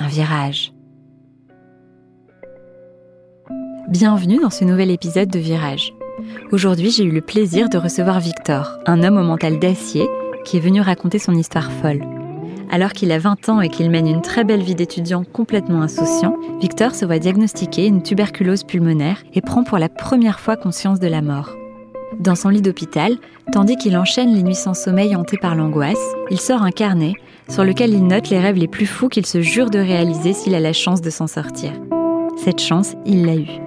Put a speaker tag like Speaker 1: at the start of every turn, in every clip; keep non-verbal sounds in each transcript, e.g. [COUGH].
Speaker 1: un virage. Bienvenue dans ce nouvel épisode de Virage. Aujourd'hui, j'ai eu le plaisir de recevoir Victor, un homme au mental d'acier qui est venu raconter son histoire folle. Alors qu'il a 20 ans et qu'il mène une très belle vie d'étudiant complètement insouciant, Victor se voit diagnostiquer une tuberculose pulmonaire et prend pour la première fois conscience de la mort. Dans son lit d'hôpital, tandis qu'il enchaîne les nuits sans sommeil hantées par l'angoisse, il sort un carnet sur lequel il note les rêves les plus fous qu'il se jure de réaliser s'il a la chance de s'en sortir. Cette chance, il l'a eue.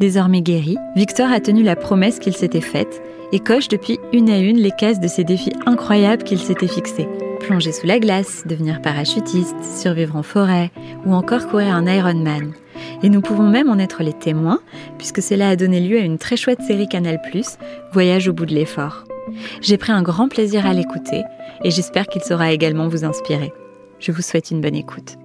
Speaker 1: Désormais guéri, Victor a tenu la promesse qu'il s'était faite et coche depuis une à une les cases de ces défis incroyables qu'il s'était fixés. Plonger sous la glace, devenir parachutiste, survivre en forêt ou encore courir un Ironman. Et nous pouvons même en être les témoins, puisque cela a donné lieu à une très chouette série Canal+, Voyage au bout de l'effort. J'ai pris un grand plaisir à l'écouter, et j'espère qu'il saura également vous inspirer. Je vous souhaite une bonne écoute.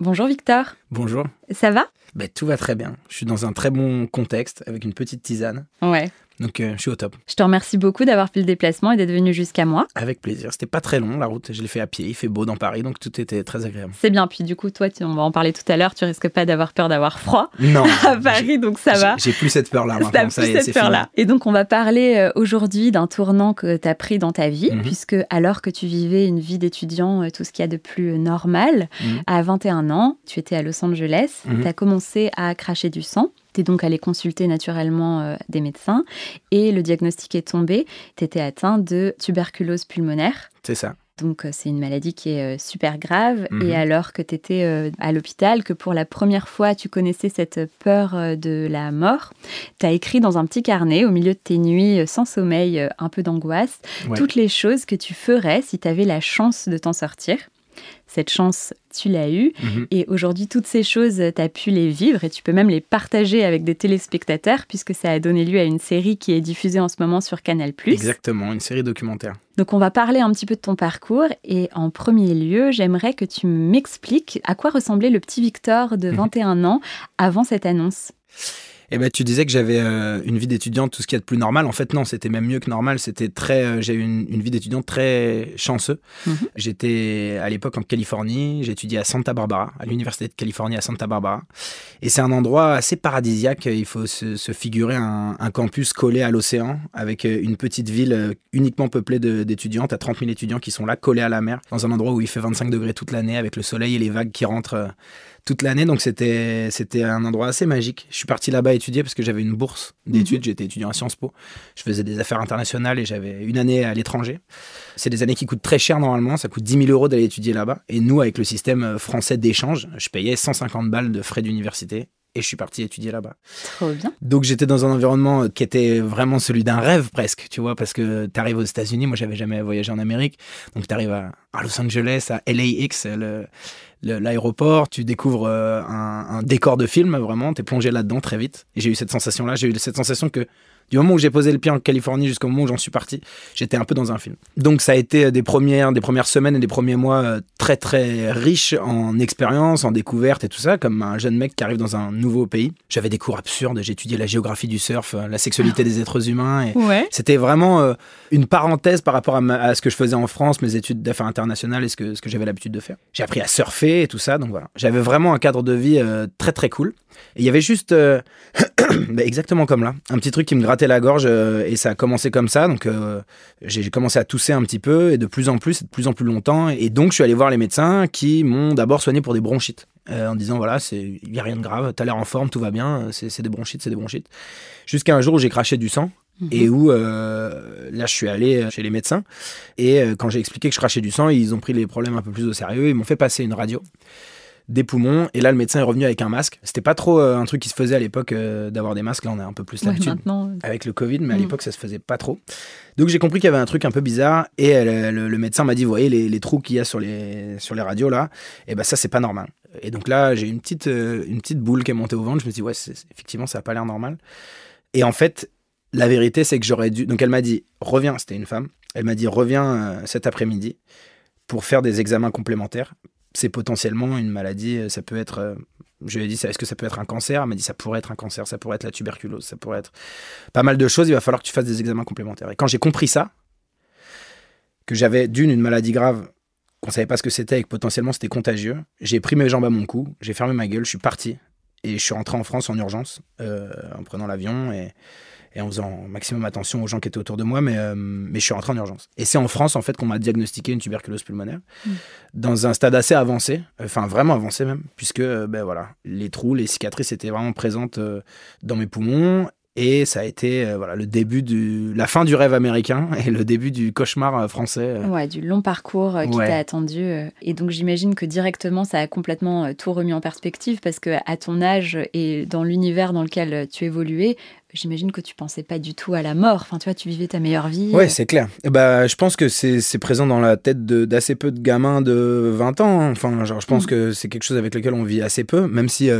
Speaker 1: Bonjour Victor.
Speaker 2: Bonjour.
Speaker 1: Ça va?
Speaker 2: Ben, Tout va très bien. Je suis dans un très bon contexte, avec une petite tisane.
Speaker 1: Ouais.
Speaker 2: Donc euh, je suis au top.
Speaker 1: Je te remercie beaucoup d'avoir fait le déplacement et d'être venu jusqu'à moi.
Speaker 2: Avec plaisir. C'était pas très long la route. Je l'ai fait à pied. Il fait beau dans Paris, donc tout était très agréable.
Speaker 1: C'est bien. Puis du coup, toi, tu, on va en parler tout à l'heure. Tu risques pas d'avoir peur d'avoir froid. [LAUGHS]
Speaker 2: Non.
Speaker 1: à Paris, donc ça va.
Speaker 2: J'ai plus cette peur-là. [LAUGHS]
Speaker 1: T'as plus cette peur-là. Et donc on va parler euh, aujourd'hui d'un tournant que tu as pris dans ta vie,
Speaker 2: Mhm.
Speaker 1: puisque alors que tu vivais une vie d'étudiant, euh, tout ce qu'il y a de plus normal,
Speaker 2: Mhm.
Speaker 1: à 21 ans, tu étais à Los Angeles.
Speaker 2: Mhm.
Speaker 1: Tu as commencé à cracher du sang. Tu es donc allé consulter naturellement euh, des médecins et le diagnostic est tombé. Tu étais atteint de tuberculose pulmonaire.
Speaker 2: C'est ça.
Speaker 1: Donc, euh, c'est une maladie qui est euh, super grave.
Speaker 2: Mhm.
Speaker 1: Et alors que tu étais à l'hôpital, que pour la première fois, tu connaissais cette peur de la mort, tu as écrit dans un petit carnet, au milieu de tes nuits sans sommeil, un peu d'angoisse,
Speaker 2: Ouais.
Speaker 1: toutes les choses que tu ferais si tu avais la chance de t'en sortir. Cette chance, tu l'as eue.
Speaker 2: Mhm.
Speaker 1: Et aujourd'hui, toutes ces choses, tu as pu les vivre et tu peux même les partager avec des téléspectateurs puisque ça a donné lieu à une série qui est diffusée en ce moment sur Canal+.
Speaker 2: Exactement, une série documentaire.
Speaker 1: Donc on va parler un petit peu de ton parcours et en premier lieu, j'aimerais que tu m'expliques à quoi ressemblait le petit Victor de
Speaker 2: Mhm.
Speaker 1: 21 ans avant cette annonce.
Speaker 2: Eh ben, tu disais que j'avais euh, une vie d'étudiante, tout ce qu'il y a de plus normal. En fait, non, c'était même mieux que normal. C'était très, euh, j'ai eu une, une vie d'étudiante très chanceux.
Speaker 1: Mhm.
Speaker 2: J'étais à l'époque en Californie. J'étudiais à Santa Barbara, à l'université de Californie à Santa Barbara. Et c'est un endroit assez paradisiaque. Il faut se, se figurer un, un campus collé à l'océan, avec euh, une petite ville uniquement peuplée d'étudiants. T'as 30 000 étudiants qui sont là, collés à la mer, dans un endroit où il fait 25 degrés toute l'année, avec le soleil et les vagues qui rentrent. euh, toute l'année, donc c'était c'était un endroit assez magique. Je suis parti là-bas étudier parce que j'avais une bourse d'études. J'étais étudiant à Sciences Po. Je faisais des affaires internationales et j'avais une année à l'étranger. C'est des années qui coûtent très cher normalement. Ça coûte 10 000 euros d'aller étudier là-bas. Et nous, avec le système euh, français d'échange, je payais 150 balles de frais d'université et je suis parti étudier là-bas.
Speaker 1: Trop bien.
Speaker 2: Donc j'étais dans un environnement qui était vraiment celui d'un rêve presque, tu vois, parce que tu arrives aux États-Unis, moi j'avais jamais voyagé en Amérique, donc tu arrives à, à Los Angeles, à LAX, le- l'aéroport, tu découvres euh, un, un décor de film, vraiment, tu es plongé là-dedans très vite. Et j'ai eu cette sensation-là, j'ai eu cette sensation que du moment où j'ai posé le pied en Californie jusqu'au moment où j'en suis parti, j'étais un peu dans un film. Donc ça a été des premières, des premières semaines et des premiers mois euh, très très riches en expérience, en découverte et tout ça, comme un jeune mec qui arrive dans un nouveau pays. J'avais des cours absurdes, étudié la géographie du surf, euh, la sexualité des êtres humains. Et
Speaker 1: Ouais.
Speaker 2: c'était vraiment euh, une parenthèse par rapport à, ma- à ce que je faisais en France, mes études d'affaires internationales et ce que, ce que j'avais l'habitude de faire. J'ai appris à surfer et tout ça, donc voilà. J'avais vraiment un cadre de vie euh, très très cool. Et il y avait juste, euh, [CLEARS THROAT] bah, exactement comme là, un petit truc qui me grattait la gorge euh, et ça a commencé comme ça. Donc euh, j'ai commencé à tousser un petit peu et de plus en plus, et de plus en plus longtemps. Et donc je suis allé voir les médecins qui m'ont d'abord soigné pour des bronchites. euh, en disant voilà, il n'y a rien de grave, t'as l'air en forme, tout va bien, c'est des bronchites, c'est des bronchites. Jusqu'à un jour où j'ai craché du sang
Speaker 1: Mhm.
Speaker 2: et où euh, là je suis allé chez les médecins et euh, quand j'ai expliqué que je crachais du sang ils ont pris les problèmes un peu plus au sérieux ils m'ont fait passer une radio des poumons. Et là, le médecin est revenu avec un masque. C'était pas trop euh, un truc qui se faisait à l'époque euh, d'avoir des masques. Là, on a un peu plus l'habitude avec le Covid, mais à mm. l'époque, ça se faisait pas trop. Donc, j'ai compris qu'il y avait un truc un peu bizarre. Et le, médecin m'a dit, vous voyez les, trous qu'il y a sur les, sur les radios là, et eh ben ça, c'est pas normal. Et donc là, j'ai une petite, euh, une petite boule qui est montée au ventre. Je me suis dit, ouais, effectivement, ça a pas l'air normal. Et en fait, la vérité, c'est que j'aurais dû. Donc, elle m'a dit, reviens, c'était une femme. Elle m'a dit, reviens cet après-midi pour faire des examens complémentaires c'est potentiellement une maladie. Euh, ça peut être. Euh, je lui ai dit, est-ce que ça peut être un cancer? Elle m'a dit, ça pourrait être un cancer, ça pourrait être la tuberculose, ça pourrait être pas mal de choses. Il va falloir que tu fasses des examens complémentaires. Et quand j'ai compris ça, que j'avais d'une une maladie grave, qu'on savait pas ce que c'était et que potentiellement c'était contagieux, j'ai pris mes jambes à mon cou, j'ai fermé ma gueule, je suis parti et je suis rentré en France en urgence euh, en prenant l'avion et et en faisant maximum attention aux gens qui étaient autour de moi, mais, euh, mais je suis rentré en urgence. Et c'est en France, en fait, qu'on m'a diagnostiqué une tuberculose pulmonaire, mm. dans un stade assez avancé, enfin vraiment avancé même, puisque euh, ben, voilà, les trous, les cicatrices étaient vraiment présentes euh, dans mes poumons, et ça a été euh, voilà, le début du, la fin du rêve américain [LAUGHS] et le début du cauchemar français.
Speaker 1: Ouais, du long parcours qui t'a attendu. Et donc j'imagine que directement ça a complètement tout remis en perspective parce que à ton âge et dans l'univers dans lequel tu évoluais, j'imagine que tu pensais pas du tout à la mort. Enfin, tu vois, tu vivais ta meilleure vie.
Speaker 2: Ouais, c'est clair. Bah, je pense que c'est présent dans la tête d'assez peu de gamins de 20 ans. Hein. Enfin, genre, je pense mm. que c'est quelque chose avec lequel on vit assez peu, même si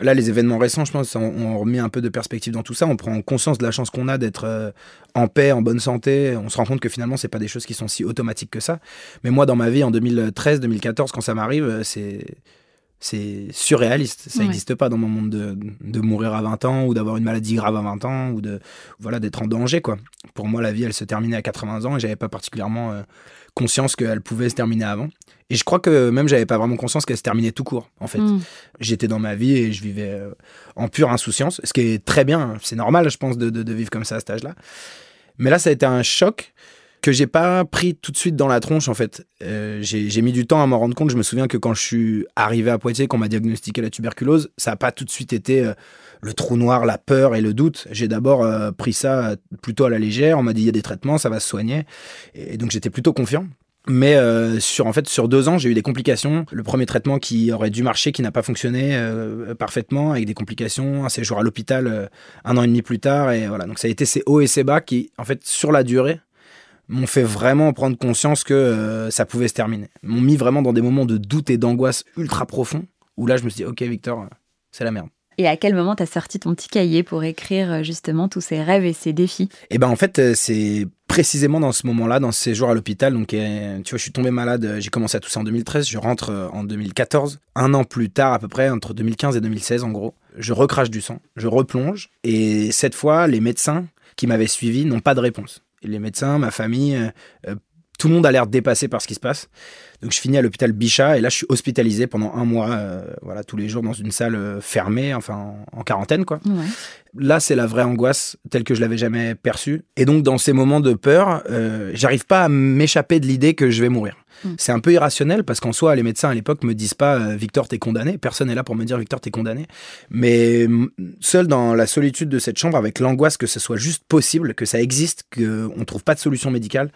Speaker 2: là, les événements récents, je pense, ont, remis un peu de perspective dans tout ça. On prend conscience de la chance qu'on a d'être euh, en paix, en bonne santé. On se rend compte que finalement, c'est pas des choses qui sont si automatiques que ça. Mais moi, dans ma vie, en 2013, 2014, quand ça m'arrive, euh, c'est c'est surréaliste. Ça n'existe pas dans mon monde de, de, mourir à 20 ans ou d'avoir une maladie grave à 20 ans ou de voilà d'être en danger quoi. Pour moi, la vie, elle se terminait à 80 ans et j'avais pas particulièrement euh, conscience qu'elle pouvait se terminer avant. Et je crois que même j'avais pas vraiment conscience qu'elle se terminait tout court en fait. Hmm. J'étais dans ma vie et je vivais euh, en pure insouciance, ce qui est très bien. C'est normal, je pense, de, de, de vivre comme ça à cet âge-là. Mais là, ça a été un choc que j'ai pas pris tout de suite dans la tronche en fait. Euh, j'ai mis du temps à m'en rendre compte. Je me souviens que quand je suis arrivé à Poitiers, qu'on m'a diagnostiqué la tuberculose, ça n'a pas tout de suite été euh, le trou noir, la peur et le doute. J'ai d'abord euh, pris ça plutôt à la légère. On m'a dit il y a des traitements, ça va se soigner. Et donc j'étais plutôt confiant. Mais sur en fait sur deux ans, j'ai eu des complications. Le premier traitement qui aurait dû marcher, qui n'a pas fonctionné parfaitement, avec des complications, un séjour à l'hôpital un an et demi plus tard, et voilà. Donc ça a été ces hauts et ces bas qui, en fait, sur la durée, m'ont fait vraiment prendre conscience que euh, ça pouvait se terminer. M'ont mis vraiment dans des moments de doute et d'angoisse ultra profonds, où là je me suis dit, ok Victor, euh, c'est la merde.
Speaker 1: Et à quel moment t'as sorti ton petit cahier pour écrire euh, justement tous ces rêves et ces défis?
Speaker 2: Eh ben en fait c'est précisément dans ce moment-là, dans ce séjour à l'hôpital. Donc tu vois, je suis tombé malade. J'ai commencé à tousser en 2013. Je rentre en 2014. Un an plus tard à peu près, entre 2015 et 2016 en gros, je recrache du sang, je replonge. Et cette fois, les médecins qui m'avaient suivi n'ont pas de réponse les médecins, ma famille, euh, euh, tout le monde a l'air dépassé par ce qui se passe. Donc je finis à l'hôpital Bichat et là je suis hospitalisé pendant un mois, euh, voilà, tous les jours dans une salle fermée, enfin en, quarantaine quoi. Là c'est la vraie angoisse telle que je l'avais jamais perçue. Et donc dans ces moments de peur, j'arrive pas à m'échapper de l'idée que je vais mourir. Mm. C'est un peu irrationnel parce qu'en soi, les médecins à l'époque me disent pas euh, Victor, t'es condamné. Personne n'est là pour me dire Victor, t'es condamné. Mais seul dans la solitude de cette chambre, avec l'angoisse que ce soit juste possible, que ça existe, qu'on ne trouve pas de solution médicale,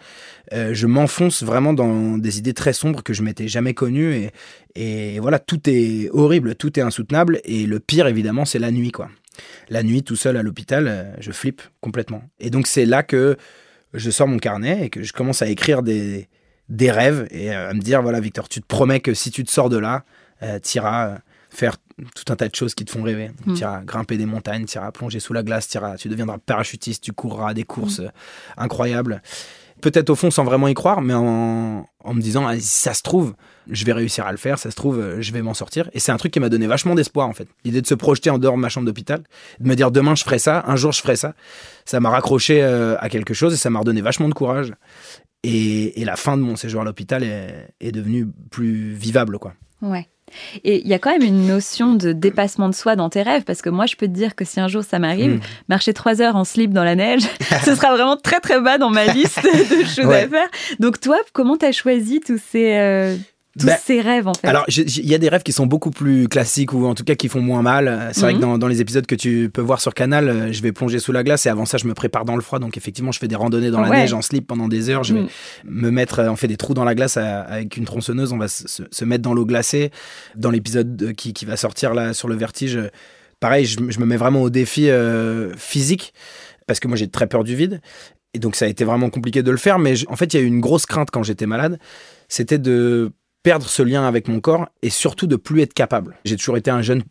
Speaker 2: euh, je m'enfonce vraiment dans des idées très sombres que je m'étais jamais connues. Et, et voilà, tout est horrible, tout est insoutenable. Et le pire, évidemment, c'est la nuit, quoi. La nuit, tout seul à l'hôpital, euh, je flippe complètement. Et donc, c'est là que je sors mon carnet et que je commence à écrire des, des rêves et euh, à me dire voilà Victor tu te promets que si tu te sors de là euh, tu iras euh, faire tout un tas de choses qui te font rêver. Mm. tu iras grimper des montagnes tu iras plonger sous la glace tu deviendras parachutiste tu courras des courses mm. incroyables. Peut-être au fond sans vraiment y croire mais en, me disant ah, si ça se trouve je vais réussir à le faire ça se trouve je vais m'en sortir. Et c'est un truc qui m'a donné vachement d'espoir en fait. L'idée de se projeter en dehors de ma chambre d'hôpital de me dire demain je ferai ça un jour je ferai ça ça m'a raccroché à quelque chose et ça m'a redonné vachement de courage et, la fin de mon séjour à l'hôpital est, devenue plus vivable, quoi.
Speaker 1: Ouais. Et il y a quand même une notion de dépassement de soi dans tes rêves, parce que moi, je peux te dire que si un jour ça m'arrive, hmm. marcher trois heures en slip dans la neige, [LAUGHS] ce sera vraiment très très bas dans ma liste de [LAUGHS] choses à faire. Donc toi, comment tu as choisi tous ces, euh, tous
Speaker 2: Ben,
Speaker 1: ces rêves en fait
Speaker 2: Alors, il y a des rêves qui sont beaucoup plus classiques ou en tout cas qui font moins mal. C'est vrai
Speaker 1: Mhm.
Speaker 2: que dans, dans les épisodes que tu peux voir sur Canal, euh, je vais plonger sous la glace et avant ça, je me prépare dans le froid. Donc, effectivement, je fais des randonnées dans la
Speaker 1: Ouais.
Speaker 2: neige en slip pendant des heures. Je vais
Speaker 1: Mm.
Speaker 2: me mettre, euh, on fait des trous dans la glace à- avec une tronçonneuse. On va se, mettre dans l'eau glacée. Dans l'épisode de- qui, qui va sortir là sur le vertige, euh, pareil, je, me- je me mets vraiment au défi euh, physique parce que moi, j'ai très peur du vide. Et donc, ça a été vraiment compliqué de le faire. Mais je- en fait, il y a eu une grosse crainte quand j'étais malade. C'était de perdre ce lien avec mon corps et surtout de plus être capable. J'ai toujours été un jeune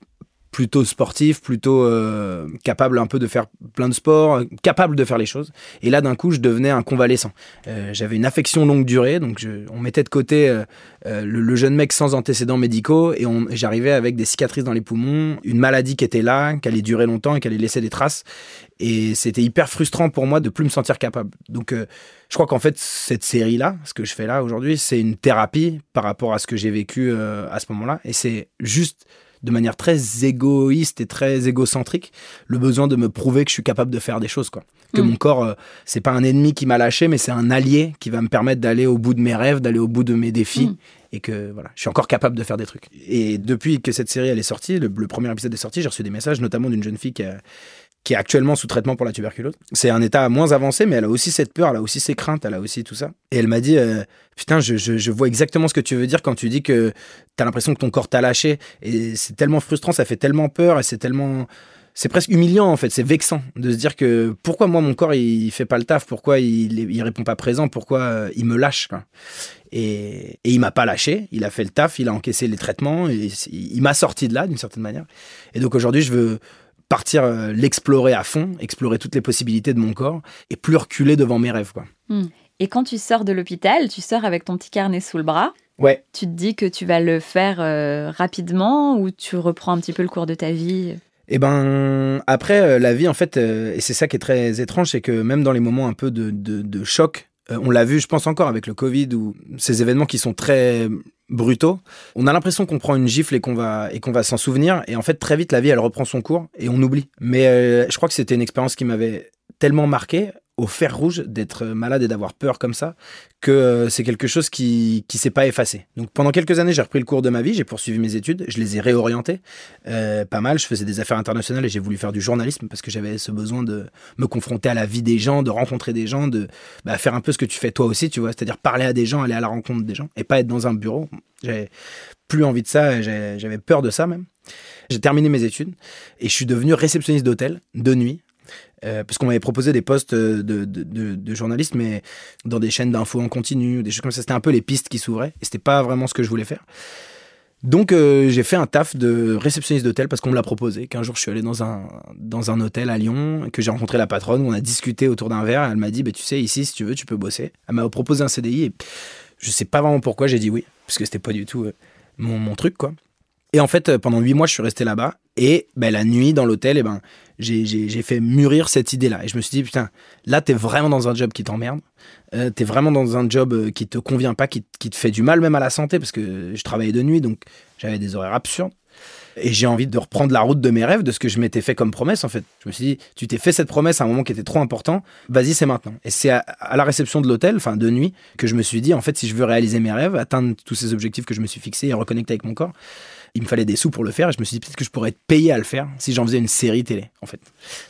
Speaker 2: plutôt sportif, plutôt euh, capable un peu de faire plein de sports, euh, capable de faire les choses. Et là, d'un coup, je devenais un convalescent. Euh, J'avais une affection longue durée, donc on mettait de côté le, le jeune mec sans antécédents médicaux et j'arrivais avec des cicatrices dans les poumons, une maladie qui était là, qui allait durer longtemps et qui allait laisser des traces. Et c'était hyper frustrant pour moi de plus me sentir capable. Donc, je crois qu'en fait, cette série-là, ce que je fais là aujourd'hui, c'est une thérapie par rapport à ce que j'ai vécu à ce moment-là. Et c'est juste de manière très égoïste et très égocentrique le besoin de me prouver que je suis capable de faire des choses. Quoi. Que
Speaker 1: Mm.
Speaker 2: mon corps, euh, c'est pas un ennemi qui m'a lâché, mais c'est un allié qui va me permettre d'aller au bout de mes rêves, d'aller au bout de mes défis.
Speaker 1: Mm.
Speaker 2: Et que voilà, je suis encore capable de faire des trucs. Et depuis que cette série elle est sortie, le, le premier épisode est sorti, j'ai reçu des messages, notamment d'une jeune fille qui a, qui est actuellement sous traitement pour la tuberculose. C'est un état moins avancé, mais elle a aussi cette peur, elle a aussi ses craintes, elle a aussi tout ça. Et elle m'a dit, euh, putain, je, vois exactement ce que tu veux dire quand tu dis que t'as l'impression que ton corps t'a lâché. Et c'est tellement frustrant, ça fait tellement peur, et c'est tellement... C'est presque humiliant en fait, c'est vexant de se dire que pourquoi moi mon corps il fait pas le taf, pourquoi il, il répond pas présent, pourquoi euh, il me lâche. Et, et il m'a pas lâché, il a fait le taf, il a encaissé les traitements, et il m'a sorti de là d'une certaine manière. Et donc aujourd'hui je veux partir euh, l'explorer à fond, explorer toutes les possibilités de mon corps et plus reculer devant mes rêves quoi.
Speaker 1: Et quand tu sors de l'hôpital, tu sors avec ton petit carnet sous le bras.
Speaker 2: Ouais.
Speaker 1: Tu te dis que tu vas le faire euh, rapidement ou tu reprends un petit peu le cours de ta vie?
Speaker 2: Et ben après euh, la vie en fait euh, et c'est ça qui est très étrange c'est que même dans les moments un peu de, de, de choc euh, on l'a vu je pense encore avec le Covid ou ces événements qui sont très brutaux on a l'impression qu'on prend une gifle et qu'on va et qu'on va s'en souvenir. Et en fait très vite la vie elle reprend son cours et on oublie. Mais euh, je crois que c'était une expérience qui m'avait tellement marqué au fer rouge d'être malade et d'avoir peur comme ça que euh, c'est quelque chose qui qui s'est pas effacé. Donc pendant quelques années, j'ai repris le cours de ma vie, j'ai poursuivi mes études, je les ai réorientées euh, pas mal. Je faisais des affaires internationales et j'ai voulu faire du journalisme parce que j'avais ce besoin de me confronter à la vie des gens, de rencontrer des gens, de bah, faire un peu ce que tu fais toi aussi, tu vois, c'est-à-dire parler à des gens, aller à la rencontre des gens et pas être dans un bureau. J'avais plus envie de ça, j'avais peur de ça même. J'ai terminé mes études et je suis devenu réceptionniste d'hôtel de nuit. Euh, parce qu'on m'avait proposé des postes de, de, de- de journaliste, mais dans des chaînes d'infos en continu, des choses comme ça. C'était un peu les pistes qui s'ouvraient, et c'était pas vraiment ce que je voulais faire. Donc euh, j'ai fait un taf de réceptionniste d'hôtel parce qu'on me l'a proposé. Qu'un jour je suis allé dans un, dans un hôtel à Lyon, que j'ai rencontré la patronne, on a discuté autour d'un verre. Elle m'a dit, bah, tu sais, ici, si tu veux, tu peux bosser. Elle m'a proposé un CDI et je sais pas vraiment pourquoi j'ai dit oui, parce que c'était pas du tout euh, mon, mon truc, quoi. Et en fait, euh, pendant huit mois, je suis resté là-bas. Et ben, la nuit, dans l'hôtel, eh ben, j'ai- fait mûrir cette idée-là. Et je me suis dit, putain, là, t'es vraiment dans un job qui t'emmerde. Euh, t'es vraiment dans un job euh, qui te convient pas, qui, qui te fait du mal même à la santé, parce que je travaillais de nuit, donc j'avais des horaires absurdes. Et j'ai envie de reprendre la route de mes rêves, de ce que je m'étais fait comme promesse, en fait. Je me suis dit, tu t'es fait cette promesse à un moment qui était trop important, vas-y, c'est maintenant. Et c'est à, la réception de l'hôtel, enfin de nuit, que je me suis dit, en fait, si je veux réaliser mes rêves, atteindre tous ces objectifs que je me suis fixés et reconnecter avec mon corps, il me fallait des sous pour le faire. Et je me suis dit, peut-être que je pourrais être payé à le faire si j'en faisais une série télé, en fait.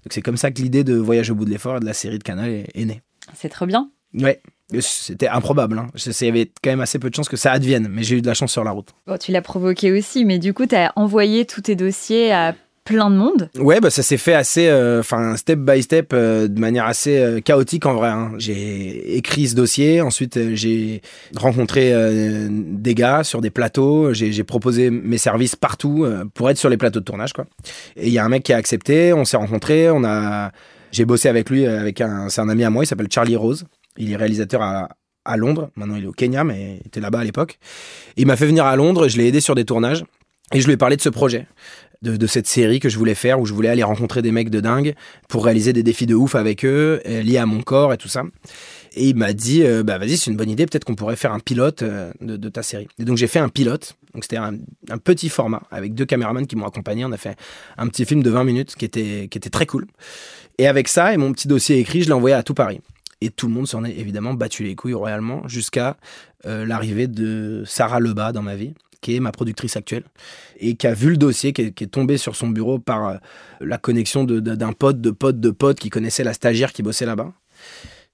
Speaker 2: Donc c'est comme ça que l'idée de Voyage au bout de l'effort et de la série de Canal est, est née.
Speaker 1: C'est trop bien.
Speaker 2: Ouais. C'était improbable. Hein. Il y avait quand même assez peu de chances que ça advienne, mais j'ai eu de la chance sur la route.
Speaker 1: Bon, tu l'as provoqué aussi, mais du coup, tu as envoyé tous tes dossiers à plein de monde.
Speaker 2: Ouais, bah ça s'est fait assez, euh, enfin step by step, euh, de manière assez euh, chaotique en vrai. hein. J'ai écrit ce dossier, ensuite j'ai rencontré des gars sur des plateaux, j'ai proposé mes services partout pour être sur les plateaux de tournage quoi. Et il y a un mec qui a accepté, on s'est rencontrés, on a, j'ai bossé avec lui, avec un, c'est un ami à moi, il s'appelle Charlie Rose, il est réalisateur à Londres, maintenant il est au Kenya, mais il était là-bas à l'époque. Il m'a fait venir à Londres, je l'ai aidé sur des tournages. Et je lui ai parlé de ce projet, de, cette série que je voulais faire, où je voulais aller rencontrer des mecs de dingue pour réaliser des défis de ouf avec eux, euh, liés à mon corps et tout ça. Et il m'a dit, euh, bah vas-y, c'est une bonne idée, peut-être qu'on pourrait faire un pilote euh, de, ta série. Et donc j'ai fait un pilote, donc c'était un, un petit format, avec deux caméramans qui m'ont accompagné. On a fait un petit film de 20 minutes qui était, qui était très cool. Et avec ça et mon petit dossier écrit, je l'ai envoyé à tout Paris. Et tout le monde s'en est évidemment battu les couilles royalement jusqu'à euh, l'arrivée de Sarah Lebas dans ma vie, qui est ma productrice actuelle, et qui a vu le dossier, qui est, tombé sur son bureau par euh, la connexion d'un pote, de pote, de pote qui connaissait la stagiaire qui bossait là-bas.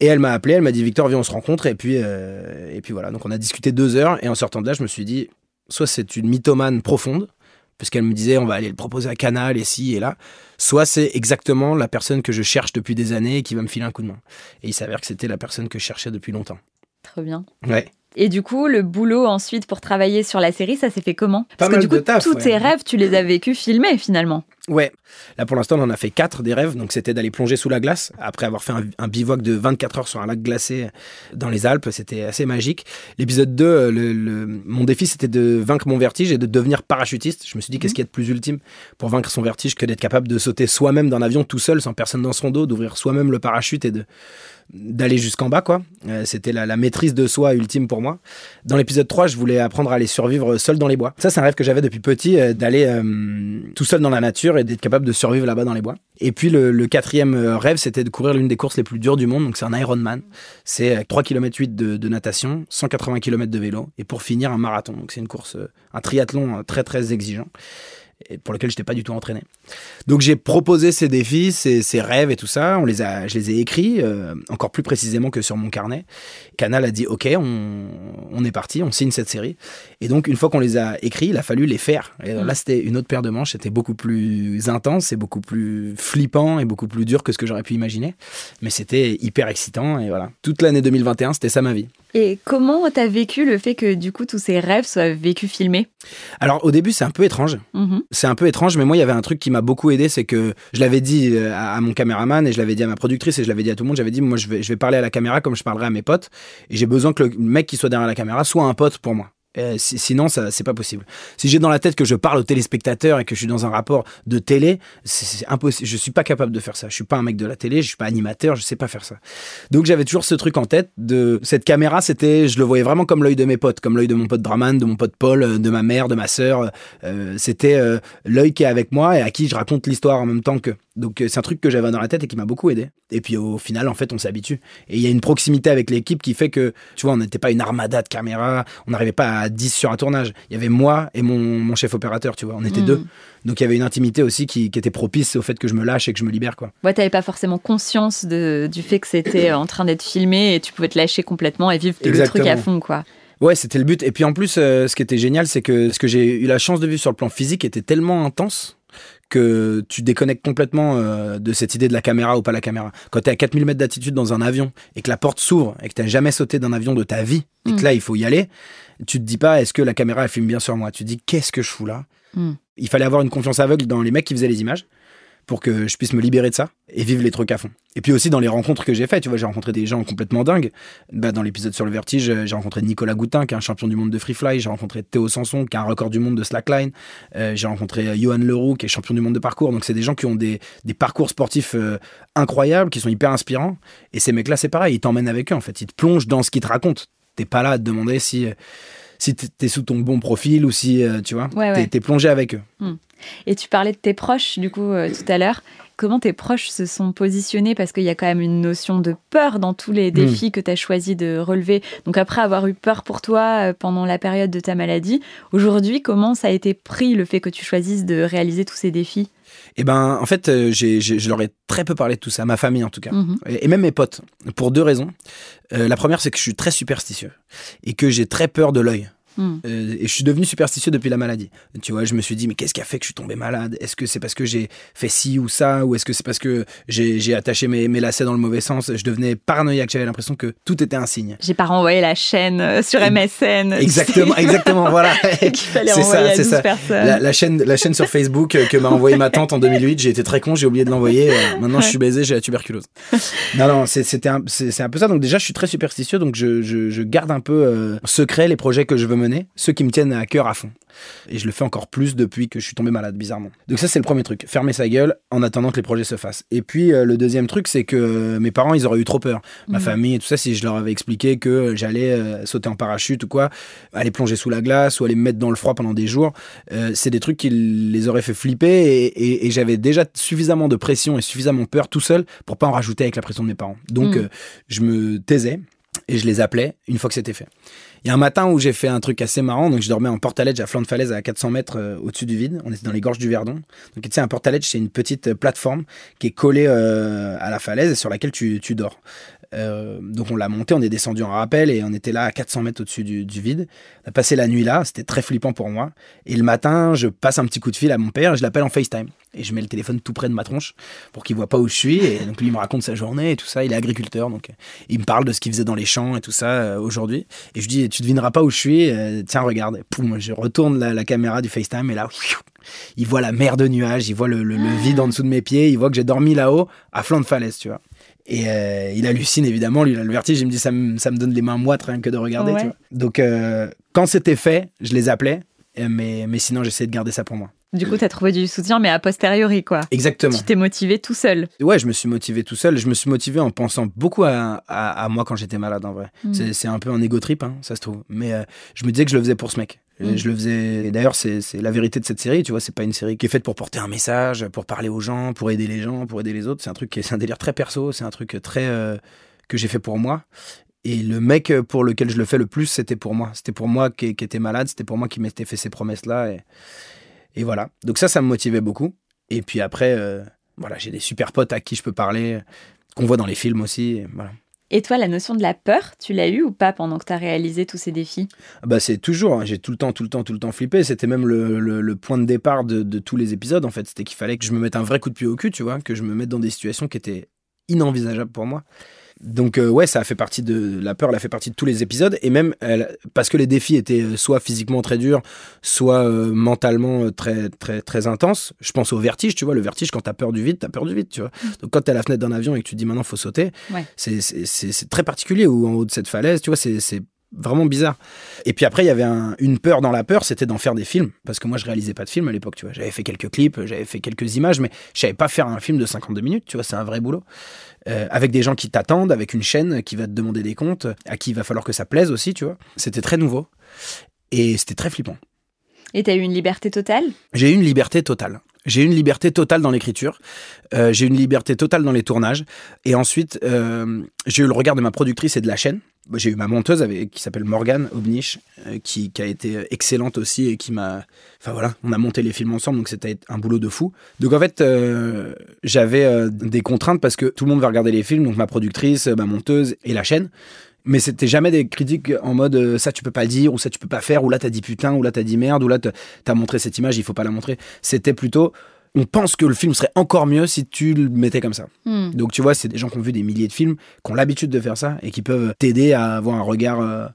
Speaker 2: Et elle m'a appelé, elle m'a dit Victor, viens, on se rencontre. Et puis, euh, et puis voilà, donc on a discuté deux heures. Et en sortant de là, je me suis dit soit c'est une mythomane profonde, puisqu'elle me disait on va aller le proposer à Canal et ci et là, soit c'est exactement la personne que je cherche depuis des années et qui va me filer un coup de main. Et il s'avère que c'était la personne que je cherchais depuis longtemps.
Speaker 1: Très bien.
Speaker 2: Ouais.
Speaker 1: Et du coup, le boulot ensuite pour travailler sur la série, ça s'est fait comment?
Speaker 2: Parce
Speaker 1: que du coup,
Speaker 2: tous
Speaker 1: tes rêves, tu les as vécus filmés finalement.
Speaker 2: Ouais, là pour l'instant on en a fait quatre des rêves, donc c'était d'aller plonger sous la glace, après avoir fait un, bivouac de 24 heures sur un lac glacé dans les Alpes, c'était assez magique. L'épisode 2, euh, le, mon défi c'était de vaincre mon vertige et de devenir parachutiste. Je me suis dit qu'est-ce mhm. qu'il y a de plus ultime pour vaincre son vertige que d'être capable de sauter soi-même d'un avion tout seul, sans personne dans son dos, d'ouvrir soi-même le parachute et de d'aller jusqu'en bas quoi. Euh, c'était la, maîtrise de soi ultime pour moi. Dans l'épisode 3, je voulais apprendre à aller survivre seul dans les bois. Ça c'est un rêve que j'avais depuis petit, euh, d'aller tout seul dans la nature et d'être capable de survivre là-bas dans les bois. Et puis le, quatrième euh, rêve, c'était de courir l'une des courses les plus dures du monde. Donc c'est un Ironman. C'est 3 km 8 de, de, natation, 180 km de vélo. Et pour finir, un marathon. Donc c'est une course, euh, un triathlon euh, très très exigeant et pour lequel je n'étais pas du tout entraîné. Donc j'ai proposé ces défis, ces, rêves et tout ça. On les a, je les ai écrits, euh, encore plus précisément que sur mon carnet. Canal a dit OK, on, est parti, on signe cette série. Et donc une fois qu'on les a écrits, il a fallu les faire. Et là c'était une autre paire de manches, c'était beaucoup plus intense et beaucoup plus flippant et beaucoup plus dur que ce que j'aurais pu imaginer. Mais c'était hyper excitant et voilà. Toute l'année 2021, c'était ça ma vie.
Speaker 1: Et comment tu as vécu le fait que du coup tous ces rêves soient vécus filmés?
Speaker 2: Alors au début c'est un peu étrange. Mm-hmm. C'est un peu étrange, mais moi il y avait un truc qui m'a beaucoup aidé, c'est que je l'avais dit euh, à, mon caméraman et je l'avais dit à ma productrice et je l'avais dit à tout le monde. J'avais dit moi je vais, je vais parler à la caméra comme je parlerai à mes potes et j'ai besoin que le mec qui soit derrière la caméra soit un pote pour moi. Euh, sinon, ça, c'est pas possible. Si j'ai dans la tête que je parle aux téléspectateurs et que je suis dans un rapport de télé, c'est impossible. Je suis pas capable de faire ça. Je suis pas un mec de la télé, je suis pas animateur, je sais pas faire ça. Donc j'avais toujours ce truc en tête de cette caméra. C'était, je le voyais vraiment comme l'œil de mes potes, comme l'œil de mon pote Draman, de mon pote Paul, euh, de ma mère, de ma sœur. Euh, c'était l'œil qui est avec moi et à qui je raconte l'histoire en même temps que. Donc c'est un truc que j'avais dans la tête et qui m'a beaucoup aidé. Et puis au final, en fait, on s'habitue. Et il y a une proximité avec l'équipe qui fait que, tu vois, on n'était pas une armada de caméras, on n'arrivait pas à 10 sur un tournage. Il y avait moi et mon, chef opérateur, tu vois, on était hmm. deux. Donc il y avait une intimité aussi qui, était propice au fait que je me lâche et que je me libère, quoi.
Speaker 1: Ouais, t'avais pas forcément conscience de, du fait que c'était en train d'être filmé et tu pouvais te lâcher complètement et vivre le truc à fond, quoi.
Speaker 2: Ouais, c'était le but. Et puis en plus, euh, ce qui était génial, c'est que ce que j'ai eu la chance de vivre sur le plan physique était tellement intense que tu déconnectes complètement euh, de cette idée de la caméra ou pas la caméra. Quand tu es à 4000 mètres d'altitude dans un avion et que la porte s'ouvre et que tu jamais sauté d'un avion de ta vie et que mm. là il faut y aller, tu te dis pas est-ce que la caméra elle filme bien sur moi? Tu te dis qu'est-ce que je fous là? Mm. Il fallait avoir une confiance aveugle dans les mecs qui faisaient les images pour que je puisse me libérer de ça et vivre les trucs à fond. Et puis aussi dans les rencontres que j'ai faites, tu vois, j'ai rencontré des gens complètement dingues. Bah, dans l'épisode sur le vertige, j'ai rencontré Nicolas Goutin, qui est un champion du monde de free fly. J'ai rencontré Théo Sanson, qui a un record du monde de slackline. Euh, j'ai rencontré euh, Johan Leroux, qui est champion du monde de parcours. Donc c'est des gens qui ont des, des parcours sportifs euh, incroyables, qui sont hyper inspirants. Et ces mecs-là, c'est pareil, ils t'emmènent avec eux, en fait. Ils te plongent dans ce qu'ils te racontent. T'es pas là à te demander si si t'es sous ton bon profil ou si tu vois, t'es plongé avec eux. Hmm.
Speaker 1: Et tu parlais de tes proches, du coup, euh, tout à l'heure. Comment tes proches se sont positionnés? Parce qu'il y a quand même une notion de peur dans tous les défis hmm. que tu as choisi de relever. Donc après avoir eu peur pour toi euh, pendant la période de ta maladie, aujourd'hui, comment ça a été pris le fait que tu choisisses de réaliser tous ces défis?
Speaker 2: Eh ben, en fait, euh, je leur ai très peu parlé de tout ça, ma famille en tout cas, mhm. et, même mes potes, pour deux raisons. la première, c'est que je suis très superstitieux et que j'ai très peur de l'œil. Hmm. Euh, et je suis devenu superstitieux depuis la maladie. Tu vois, je me suis dit, mais qu'est-ce qui a fait que je suis tombé malade? Est-ce que c'est parce que j'ai fait ci ou ça? Ou est-ce que c'est parce que j'ai attaché mes, mes, lacets dans le mauvais sens? Je devenais paranoïaque, j'avais l'impression que tout était un signe.
Speaker 1: J'ai pas renvoyé la chaîne euh, sur MSN.
Speaker 2: Exactement, [LAUGHS] exactement, voilà. [LAUGHS]
Speaker 1: c'est ça, c'est ça.
Speaker 2: La, chaîne, la chaîne sur Facebook euh, que m'a envoyé ma tante en 2008, j'ai été très con, j'ai oublié de l'envoyer. maintenant, je suis baisé, j'ai la tuberculose. non, non, c'est un, un, peu ça. Donc déjà, je suis très superstitieux, donc je, je, je garde un peu secret les projets que je veux mener mener, ceux qui me tiennent à cœur à fond. Et je le fais encore plus depuis que je suis tombé malade, bizarrement. Donc ça, c'est le premier truc. Fermer sa gueule en attendant que les projets se fassent. Et puis, euh, le deuxième truc, c'est que mes parents, ils auraient eu trop peur. Ma
Speaker 1: Mhm.
Speaker 2: famille et tout ça, si je leur avais expliqué que j'allais euh, sauter en parachute ou quoi, aller plonger sous la glace ou aller me mettre dans le froid pendant des jours, euh, c'est des trucs qui les auraient fait flipper. Et, et- et j'avais déjà suffisamment de pression et suffisamment peur tout seul pour pas en rajouter avec la pression de mes parents. Donc,
Speaker 1: Mhm.
Speaker 2: euh, je me taisais et je les appelais une fois que c'était fait. Il y a un matin où j'ai fait un truc assez marrant, donc je dormais en portaledge à flanc de falaise à 400 mètres euh, au-dessus du vide. On était dans les gorges du Verdon. Donc tu sais, un portaledge, c'est une petite euh, plateforme qui est collée euh, à la falaise et sur laquelle tu, tu dors. Euh, donc on l'a monté, on est descendu en rappel et on était là à 400 mètres au-dessus du, du vide. On a passé la nuit là, c'était très flippant pour moi. Et le matin, je passe un petit coup de fil à mon père et je l'appelle en FaceTime. Et je mets le téléphone tout près de ma tronche pour qu'il voit pas où je suis. Et donc lui, il me raconte sa journée et tout ça. Il est agriculteur, donc euh, il me parle de ce qu'il faisait dans les champs et tout ça euh, aujourd'hui. Et je lui dis, tu devineras pas où je suis. euh, tiens, regarde. Et poum, je retourne la, la caméra du FaceTime et là, il voit la mer de nuages, il voit le, le- le vide en dessous de mes pieds, il voit que j'ai dormi là-haut à flanc de falaise, tu vois. Et euh, il hallucine évidemment, lui il a le vertige, il me dit ça me, ça me donne les mains moites rien que de regarder.
Speaker 1: Ouais.
Speaker 2: tu vois. Donc euh, quand c'était fait, je les appelais, euh, mais, mais sinon j'essayais de garder ça pour moi.
Speaker 1: Du coup, t'as trouvé du soutien, mais a posteriori, quoi.
Speaker 2: Exactement.
Speaker 1: Tu t'es motivé tout seul.
Speaker 2: Ouais, je me suis motivé tout seul. Je me suis motivé en pensant beaucoup à, à- à moi quand j'étais malade, en vrai.
Speaker 1: Mm.
Speaker 2: C'est- un peu un ego trip, hein, ça se trouve. Mais euh, je me disais que je le faisais pour ce mec. Et
Speaker 1: Mm.
Speaker 2: Je le faisais. et D'ailleurs, c'est la vérité de cette série. Tu vois, c'est pas une série qui est faite pour porter un message, pour parler aux gens, pour aider les gens, pour aider les autres. C'est un truc, qui est- c'est un délire très perso. C'est un truc très euh, que j'ai fait pour moi. Et le mec pour lequel je le fais le plus, c'était pour moi. C'était pour moi qui, qui était malade. C'était pour moi qui m'était fait ces promesses-là. Et, et voilà. Donc ça, ça me motivait beaucoup. Et puis après, euh, voilà, j'ai des super potes à qui je peux parler, qu'on voit dans les films aussi. et voilà.
Speaker 1: Et toi, la notion de la peur, tu l'as eu ou pas pendant que t'as réalisé tous ces défis?
Speaker 2: Ah Bah c'est toujours, hein, j'ai tout le temps, tout le temps, tout le temps flippé. C'était même le, le- le point de départ de, de tous les épisodes en fait. C'était qu'il fallait que je me mette un vrai coup de pied au cul, tu vois, que je me mette dans des situations qui étaient inenvisageables pour moi. Donc euh, ouais, ça a fait partie de la peur, elle a fait partie de tous les épisodes et même elle- parce que les défis étaient euh, soit physiquement très durs, soit euh, mentalement très très très intenses. Je pense au vertige, tu vois, le vertige quand t'as peur du vide, t'as peur du vide, tu vois. Donc quand t'es à la fenêtre d'un avion et que tu te dis maintenant faut sauter,
Speaker 1: Ouais.
Speaker 2: c'est très particulier ou en haut de cette falaise, tu vois, c'est c'est vraiment bizarre. Et puis après, il y avait un- une peur dans la peur, c'était d'en faire des films. Parce que moi, je réalisais pas de films à l'époque, tu vois. J'avais fait quelques clips, j'avais fait quelques images, mais je savais pas faire un film de 52 minutes, tu vois. C'est un vrai boulot. Euh, avec des gens qui t'attendent, avec une chaîne qui va te demander des comptes, à qui il va falloir que ça plaise aussi, tu vois. C'était très nouveau. Et c'était très flippant.
Speaker 1: Et t'as eu une liberté totale?
Speaker 2: J'ai eu une liberté totale. J'ai eu une liberté totale dans l'écriture. Euh, j'ai eu une liberté totale dans les tournages. Et ensuite, euh, j'ai eu le regard de ma productrice et de la chaîne. Bah, J'ai eu ma monteuse qui s'appelle Morgane Obniche, euh, qui, a été excellente aussi et qui m'a. Enfin voilà, on a monté les films ensemble, donc c'était un boulot de fou. Donc en fait, euh, j'avais euh, des contraintes parce que tout le monde va regarder les films, donc ma productrice, ma monteuse et la chaîne. Mais c'était jamais des critiques en mode ça tu peux pas dire, ou ça tu peux pas faire, ou là t'as dit putain, ou là t'as dit merde, ou là t'as montré cette image, il faut pas la montrer. C'était plutôt on pense que le film serait encore mieux si tu le mettais comme ça.
Speaker 1: Hmm.
Speaker 2: Donc tu vois, c'est des gens qui ont vu des milliers de films, qui ont l'habitude de faire ça et qui peuvent t'aider à avoir un regard euh,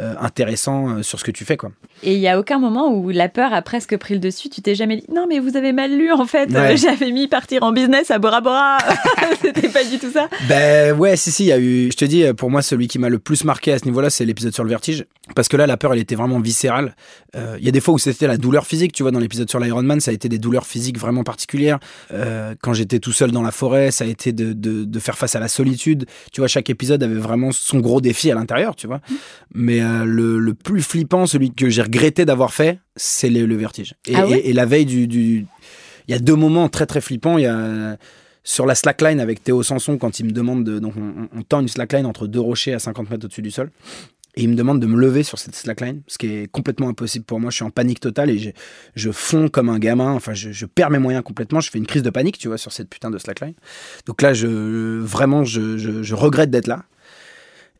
Speaker 2: euh, intéressant euh, sur ce que tu fais quoi.
Speaker 1: Et il y a aucun moment où la peur a presque pris le dessus. Tu t'es jamais dit non mais vous avez mal lu en fait.
Speaker 2: Ouais. [LAUGHS]
Speaker 1: J'avais mis partir en business à Bora Bora. [LAUGHS] C'était pas du tout ça.
Speaker 2: Ben ouais, si, si, il y a eu. Je te dis, pour moi, celui qui m'a le plus marqué à ce niveau-là, c'est l'épisode sur le vertige. Parce que là, la peur, elle était vraiment viscérale. Euh, Il y a des fois où c'était la douleur physique, tu vois, dans l'épisode sur l'Ironman, ça a été des douleurs physiques vraiment particulières. Euh, quand j'étais tout seul dans la forêt, ça a été de, de, de faire face à la solitude. Tu vois, chaque épisode avait vraiment son gros défi à l'intérieur, tu vois. Mais euh, le, le plus flippant, celui que j'ai regretté d'avoir fait, c'est le, le vertige. Et,
Speaker 1: Ah ouais
Speaker 2: et- et la veille du. du- Il y a deux moments très très flippants. Il y a sur la slackline avec Théo Sanson quand il me demande de. Donc, on, on tend une slackline entre deux rochers à 50 mètres au-dessus du sol. Et il me demande de me lever sur cette slackline, ce qui est complètement impossible pour moi. Je suis en panique totale et je, je fonds comme un gamin. Enfin, je, je perds mes moyens complètement. Je fais une crise de panique, tu vois, sur cette putain de slackline. Donc là, je, vraiment, je regrette d'être là.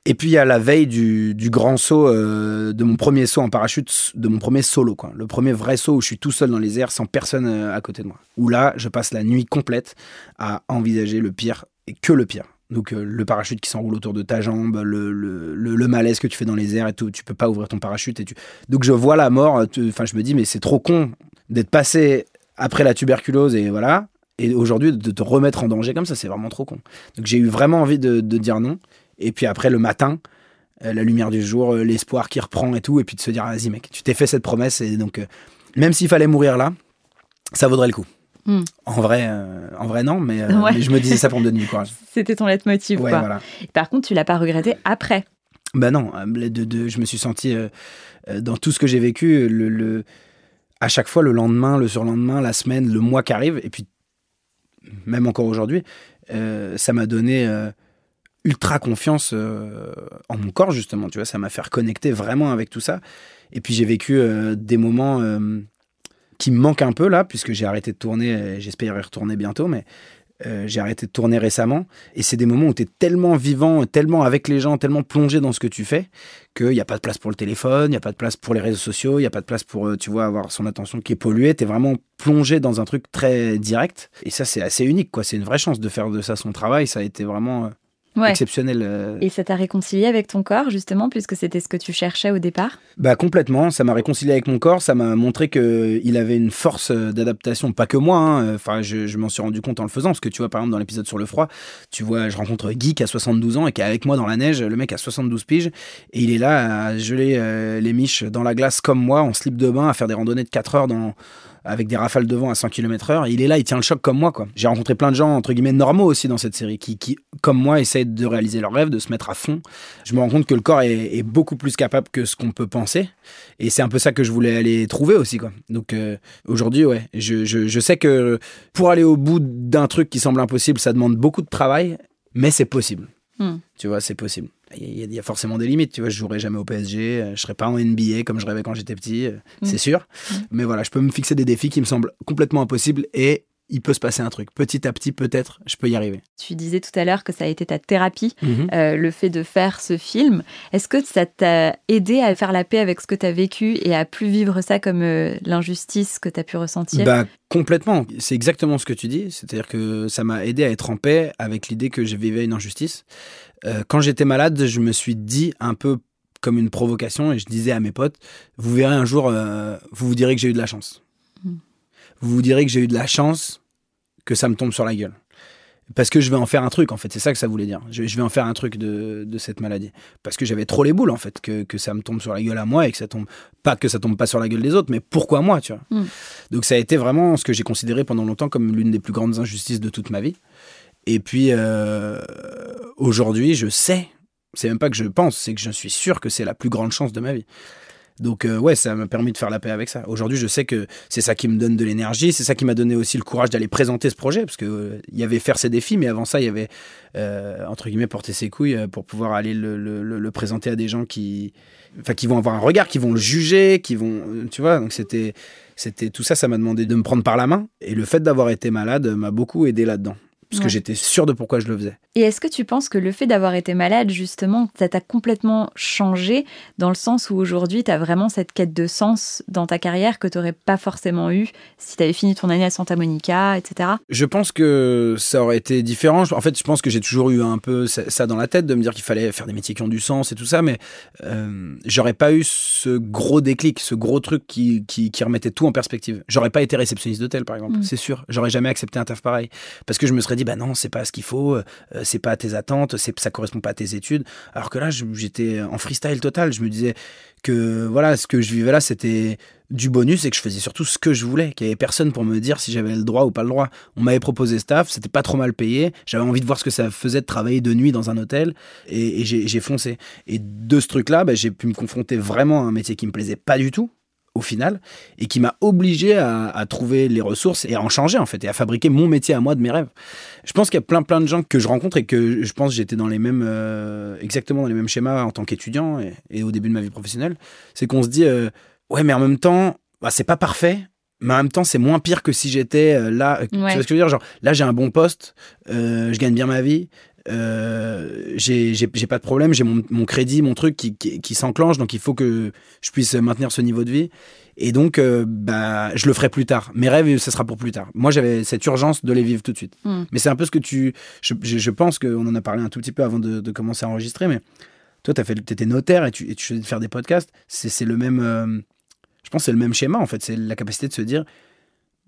Speaker 2: Et puis, a la veille du, grand saut, euh, de mon premier saut en parachute, de mon premier solo. Le premier vrai saut où je suis tout seul dans les airs, sans personne euh, à côté de moi. Où là, je passe la nuit complète à envisager le pire et que le pire. Donc, euh, le parachute qui s'enroule autour de ta jambe, le, malaise que tu fais dans les airs et tout. Tu peux pas ouvrir ton parachute. Et tu... Donc, je vois la mort. Enfin, je me dis, mais c'est trop con d'être passé après la tuberculose et voilà. Et aujourd'hui, de te remettre en danger comme ça, c'est vraiment trop con. Donc, j'ai eu vraiment envie de dire non. Et puis après, le matin, la lumière du jour, l'espoir qui reprend et tout, et puis de se dire, vas-y mec, tu t'es fait cette promesse, et donc, même s'il fallait mourir là, ça vaudrait le coup. Hmm. En vrai, en vrai non, mais, je me disais ça pour me donner du courage. [LAUGHS]
Speaker 1: C'était ton leitmotiv. Ouais, quoi. Par contre, tu l'as pas regretté après.
Speaker 2: Ben non, de, je me suis senti dans tout ce que j'ai vécu, le, à chaque fois le lendemain, le surlendemain, la semaine, le mois qui arrive, et puis même encore aujourd'hui, euh, ça m'a donné euh, ultra confiance euh, en mon corps, justement. Tu vois, ça m'a fait reconnecter vraiment avec tout ça. Et puis j'ai vécu des moments qui me manquent un peu là, puisque j'ai arrêté de tourner, j'espère y retourner bientôt, mais euh, j'ai arrêté de tourner récemment. Et c'est des moments où tu es tellement vivant, tellement avec les gens, tellement plongé dans ce que tu fais, qu'il n'y a pas de place pour le téléphone, il n'y a pas de place pour les réseaux sociaux, il n'y a pas de place pour, euh, tu vois, avoir son attention qui est polluée. Tu es vraiment plongé dans un truc très direct. Et ça, c'est assez unique, quoi. C'est une vraie chance de faire de ça son travail. Ça a été vraiment euh, exceptionnel. Euh.
Speaker 1: Et ça t'a réconcilié avec ton corps, justement, puisque c'était ce que tu cherchais au départ?
Speaker 2: Bah complètement, ça m'a réconcilié avec mon corps, ça m'a montré qu'il avait une force d'adaptation, pas que moi, hein. enfin je, m'en suis rendu compte en le faisant, parce que tu vois par exemple dans l'épisode sur le froid, tu vois, je rencontre Guy qui a 72 ans et qui est avec moi dans la neige, le mec a 72 piges, et il est là à geler euh, les miches dans la glace comme moi, en slip de bain, à faire des randonnées de 4 heures dans avec des rafales de vent à 100 km/h. Il est là, il tient le choc comme moi. quoi. J'ai rencontré plein de gens, entre guillemets, normaux aussi dans cette série, qui, qui comme moi, essayent de réaliser leurs rêves, de se mettre à fond. Je me rends compte que le corps est, beaucoup plus capable que ce qu'on peut penser. Et c'est un peu ça que je voulais aller trouver aussi. quoi. Donc euh, aujourd'hui, ouais, je, je, je sais que pour aller au bout d'un truc qui semble impossible, ça demande beaucoup de travail, mais c'est possible. Hmm. Tu vois, c'est possible. Il y, a forcément des limites, tu vois, je jouerai jamais au PSG, euh, je serai pas en NBA comme je rêvais quand j'étais petit, euh, mm. c'est sûr. Mm. Mais voilà, je peux me fixer des défis qui me semblent complètement impossibles et il peut se passer un truc. Petit à petit, peut-être, je peux y arriver.
Speaker 1: Tu disais tout à l'heure que ça a été ta thérapie, mhm. euh, le fait de faire ce film. Est-ce que ça t'a aidé à faire la paix avec ce que tu as vécu et à plus vivre ça comme l'injustice que tu as pu ressentir?
Speaker 2: Bah, Complètement. C'est exactement ce que tu dis. C'est-à-dire que ça m'a aidé à être en paix avec l'idée que je vivais une injustice. Euh, quand j'étais malade, je me suis dit un peu comme une provocation et je disais à mes potes, vous verrez un jour, euh, vous vous direz que j'ai eu de la chance. Hmm. Vous vous direz que j'ai eu de la chance que ça me tombe sur la gueule. Parce que je vais en faire un truc, en fait. C'est ça que ça voulait dire. Je, vais en faire un truc de, cette maladie. Parce que j'avais trop les boules, en fait, que, ça me tombe sur la gueule à moi et que ça tombe. Pas que ça tombe pas sur la gueule des autres, mais pourquoi moi, tu vois. Hmm. Donc ça a été vraiment ce que j'ai considéré pendant longtemps comme l'une des plus grandes injustices de toute ma vie. Et puis euh, aujourd'hui, je sais, c'est même pas que je pense, c'est que je suis sûr que c'est la plus grande chance de ma vie. Donc euh, ouais, ça m'a permis de faire la paix avec ça. Aujourd'hui, je sais que c'est ça qui me donne de l'énergie, c'est ça qui m'a donné aussi le courage d'aller présenter ce projet, parce que euh, il y avait faire ses défis, mais avant ça, il y avait entre guillemets porter ses couilles pour pouvoir aller le, le, présenter à des gens qui, qui vont avoir un regard, qui vont le juger, qui vont, tu vois. Donc c'était, c'était tout ça, ça m'a demandé de me prendre par la main, et le fait d'avoir été malade m'a beaucoup aidé là-dedans parce que j'étais sûr de pourquoi je le faisais.
Speaker 1: Et est-ce que tu penses que le fait d'avoir été malade, justement, ça t'a complètement changé dans le sens où aujourd'hui, tu as vraiment cette quête de sens dans ta carrière que tu n'aurais pas forcément eu si tu avais fini ton année à Santa Monica, etc.
Speaker 2: Je pense que ça aurait été différent. En fait, je pense que j'ai toujours eu un peu ça dans la tête de me dire qu'il fallait faire des métiers qui ont du sens et tout ça, mais euh, j'aurais pas eu ce gros déclic, ce gros truc qui, qui, remettait tout en perspective. J'aurais pas été réceptionniste d'hôtel, par exemple, mm. c'est sûr. J'aurais jamais accepté un taf pareil. Parce que je me serais dit, bah non, c'est pas ce qu'il faut, euh, c'est pas à tes attentes, c'est ça correspond pas à tes études. Alors que là, j'étais en freestyle total. Je me disais que voilà, ce que je vivais là, c'était du bonus et que je faisais surtout ce que je voulais, qu'il y avait personne pour me dire si j'avais le droit ou pas le droit. On m'avait proposé staff, c'était pas trop mal payé, j'avais envie de voir ce que ça faisait de travailler de nuit dans un hôtel et, j'ai foncé. Et de ce truc-là, bah, j'ai pu me confronter vraiment à un métier qui me plaisait pas du tout, au final, et qui m'a obligé à, trouver les ressources et à en changer en fait, et à fabriquer mon métier à moi de mes rêves. Je pense qu'il y a plein plein de gens que je rencontre et que je pense j'étais dans les mêmes, euh, exactement dans les mêmes schémas en tant qu'étudiant et, au début de ma vie professionnelle. C'est qu'on se dit, euh, ouais, mais en même temps, bah, c'est pas parfait. Mais en même temps, c'est moins pire que si j'étais euh, là. Tu vois ce que je veux dire? Genre, là, j'ai un bon poste, je gagne bien ma vie, euh, j'ai pas de problème, j'ai mon, mon, crédit, mon truc qui, qui, s'enclenche, donc il faut que je puisse maintenir ce niveau de vie. Et donc, euh, bah, je le ferai plus tard. Mes rêves, ce sera pour plus tard. Moi, j'avais cette urgence de les vivre tout de suite. Hmm. Mais c'est un peu ce que tu. Je, je, pense qu'on en a parlé un tout petit peu avant de, de commencer à enregistrer, mais toi, tu étais notaire et tu, et tu faisais faire des podcasts. C'est le même. Euh, je pense c'est le même schéma, en fait. C'est la capacité de se dire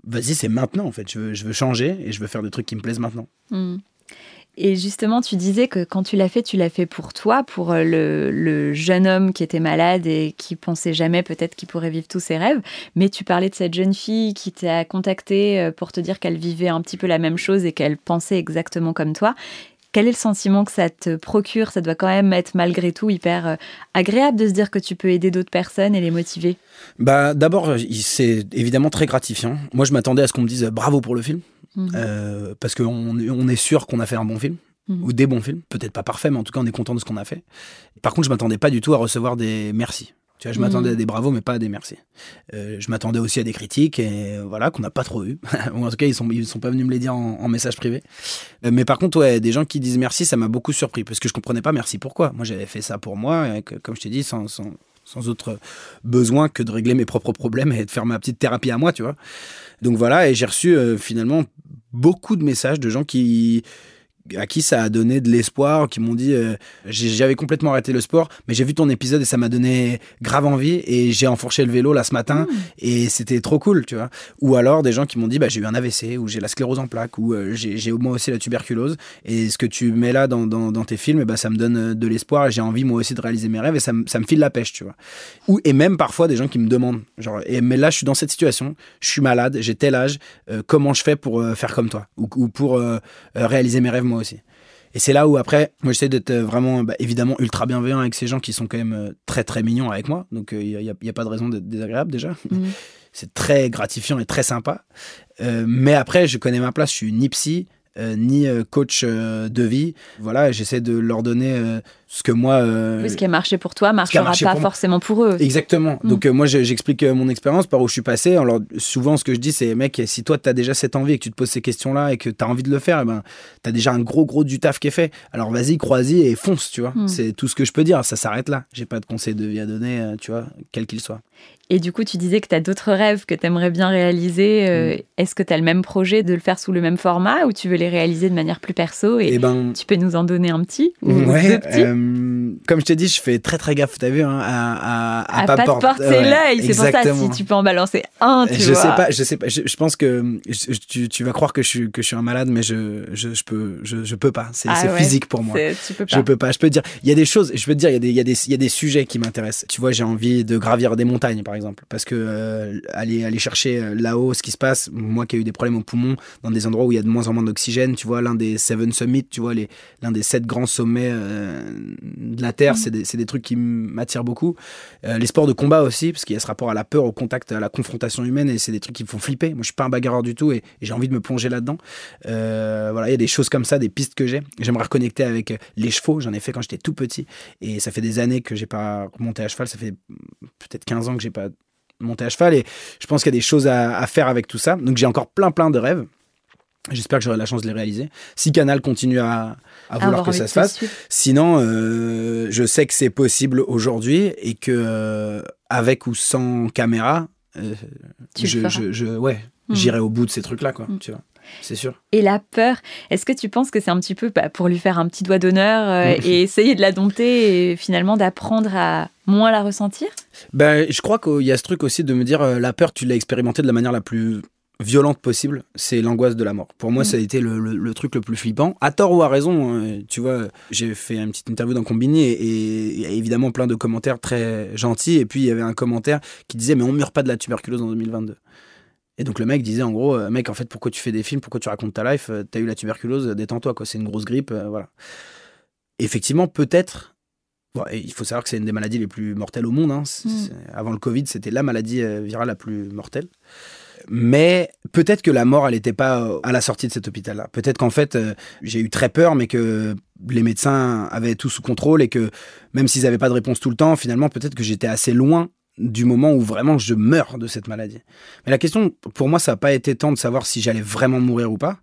Speaker 2: vas-y, c'est maintenant, en fait. Je veux, je veux, changer et je veux faire des trucs qui me plaisent maintenant.
Speaker 1: Hmm. Et justement, tu disais que quand tu l'as fait, tu l'as fait pour toi, pour euh, le, jeune homme qui était malade et qui pensait jamais peut-être qu'il pourrait vivre tous ses rêves. Mais tu parlais de cette jeune fille qui t'a contacté euh, pour te dire qu'elle vivait un petit peu la même chose et qu'elle pensait exactement comme toi. Quel est le sentiment que ça te procure? Ça doit quand même être malgré tout hyper euh, agréable de se dire que tu peux aider d'autres personnes et les motiver.
Speaker 2: Bah d'abord, c'est évidemment très gratifiant. Moi, je m'attendais à ce qu'on me dise bravo pour le film. Mhm. Euh, parce qu'on on est sûr qu'on a fait un bon film. Mhm. Ou des bons films, peut-être pas parfait, mais en tout cas on est content de ce qu'on a fait. Par contre, je m'attendais pas du tout à recevoir des merci. Tu vois, je m'attendais mhm. à des bravos, mais pas à des merci. Euh, je m'attendais aussi à des critiques, et voilà, qu'on n'a pas trop eu. [LAUGHS] en tout cas, ils sont, ils sont pas venus me les dire en, message privé. Euh, mais par contre, ouais, des gens qui disent merci, ça m'a beaucoup surpris, parce que je comprenais pas merci pourquoi. Moi, j'avais fait ça pour moi, comme je t'ai dit, sans, sans, sans, autre besoin que de régler mes propres problèmes et de faire ma petite thérapie à moi, tu vois. Donc voilà, et j'ai reçu finalement beaucoup de messages de gens qui à qui ça a donné de l'espoir, qui m'ont dit euh, j'avais complètement arrêté le sport, mais j'ai vu ton épisode et ça m'a donné grave envie et j'ai enfourché le vélo là ce matin mmh. et c'était trop cool, tu vois. Ou alors des gens qui m'ont dit bah, j'ai eu un AVC ou j'ai la sclérose en plaques ou euh, j'ai moi aussi la tuberculose et ce que tu mets là dans, dans, tes films, bah, ça me donne euh, de l'espoir et j'ai envie moi aussi de réaliser mes rêves et ça, ça me file la pêche, tu vois. Ou, et même parfois des gens qui me demandent genre et, mais là je suis dans cette situation, je suis malade, j'ai tel âge, comment je fais pour faire comme toi ou, ou pour réaliser mes rêves moi aussi. Et c'est là où après, moi j'essaie d'être euh, vraiment bah, évidemment ultra bienveillant avec ces gens qui sont quand même euh, très très mignons avec moi. Donc il euh, n'y a, pas de raison d'être désagréable déjà. Mmh. [LAUGHS] c'est très gratifiant et très sympa. mais après, je connais ma place, je suis ni psy, ni coach de vie. Voilà, j'essaie de leur donner ce que moi.
Speaker 1: Euh, ce qui a marché pour toi marchera pas forcément pour eux.
Speaker 2: Exactement. Mm. Donc, euh, moi, j'explique euh, mon expérience par où je suis passé. Alors, souvent, ce que je dis, c'est, mec, si toi, tu as déjà cette envie et que tu te poses ces questions-là et que tu as envie de le faire, eh ben, tu as déjà un gros, gros du taf qui est fait. Alors, vas-y, crois-y et fonce, tu vois. Mm. C'est tout ce que je peux dire. Ça s'arrête là. J'ai pas de conseil de vie à donner, tu vois, quel qu'il soit.
Speaker 1: Et du coup, tu disais que tu as d'autres rêves que tu aimerais bien réaliser. Mm. Est-ce que tu as le même projet de le faire sous le même format ou tu veux les réaliser de manière plus perso et, eh ben, tu peux nous en donner un petit ou
Speaker 2: ouais, euh, comme je t'ai dit, je fais très très gaffe, t'as vu, hein, à,
Speaker 1: à, à, pas, porter l'œil. C'est pour ça, si tu peux en balancer un, tu
Speaker 2: je
Speaker 1: vois.
Speaker 2: Sais pas, je sais pas, je, pense que tu, tu, vas croire que je, suis, que je suis un malade, mais je, je, je peux, je, je, peux pas. C'est ah physique pour moi.
Speaker 1: Tu peux pas.
Speaker 2: Je peux pas. Je peux te dire, il y a des choses, je peux te dire, il y a des, il y a des, il y a des sujets qui m'intéressent. Tu vois, j'ai envie de gravir des montagnes, par exemple, parce que euh, aller, aller chercher euh, là-haut ce qui se passe, moi qui ai eu des problèmes au poumon, dans des endroits où il y a de moins en moins d'oxygène, tu vois, l'un des Seven Summits, tu vois, l'un des sept grands sommets de la Terre, c'est des, trucs qui m'attirent beaucoup. Euh, les sports de combat aussi, parce qu'il y a ce rapport à la peur, au contact, à la confrontation humaine, et c'est des trucs qui me font flipper. Moi, je suis pas un bagarreur du tout, et, j'ai envie de me plonger là-dedans. Euh, voilà, il y a des choses comme ça, des pistes que j'ai. J'aimerais reconnecter avec les chevaux. J'en ai fait quand j'étais tout petit, et ça fait des années que j'ai pas monté à cheval. Ça fait peut-être 15 ans que j'ai pas monté à cheval, et je pense qu'il y a des choses à faire avec tout ça. Donc j'ai encore plein plein de rêves. J'espère que j'aurai la chance de les réaliser. Si Canal continue à, vouloir que ça se fasse. Sinon, euh, je sais que c'est possible aujourd'hui et que euh, avec ou sans caméra, euh, je, ouais, hmm. j'irai au bout de ces trucs-là, quoi. Hmm. Tu vois. C'est sûr.
Speaker 1: Et la peur, est-ce que tu penses que c'est un petit peu bah, pour lui faire un petit doigt d'honneur et essayer de la dompter et finalement d'apprendre à moins la ressentir?
Speaker 2: Ben, Je crois qu'il y a ce truc aussi de me dire la peur, tu l'as expérimenté de la manière la plus violente possible, c'est l'angoisse de la mort. Pour moi, mm. ça a été le, truc le plus flippant. À tort ou à raison, hein, tu vois, j'ai fait une petite interview dans Combini et il y a évidemment plein de commentaires très gentils. Et puis, il y avait un commentaire qui disait Mais on meurt pas de la tuberculose en 2022. Et donc le mec disait en gros, euh, mec, en fait, pourquoi tu fais des films, pourquoi tu racontes ta life, euh, t'as eu la tuberculose, détends-toi, quoi, c'est une grosse grippe, euh, voilà. Effectivement, peut-être, il faut savoir que c'est une des maladies les plus mortelles au monde. Hein. Mm. Avant le Covid, c'était la maladie virale la plus mortelle. Mais peut-être que la mort, elle n'était pas euh, à la sortie de cet hôpital-là. Peut-être qu'en fait, euh, j'ai eu très peur, mais que les médecins avaient tout sous contrôle et que même s'ils n'avaient pas de réponse tout le temps, finalement, peut-être que j'étais assez loin du moment où vraiment je meurs de cette maladie. Mais la question, pour moi, ça n'a pas été tant de savoir si j'allais vraiment mourir ou pas.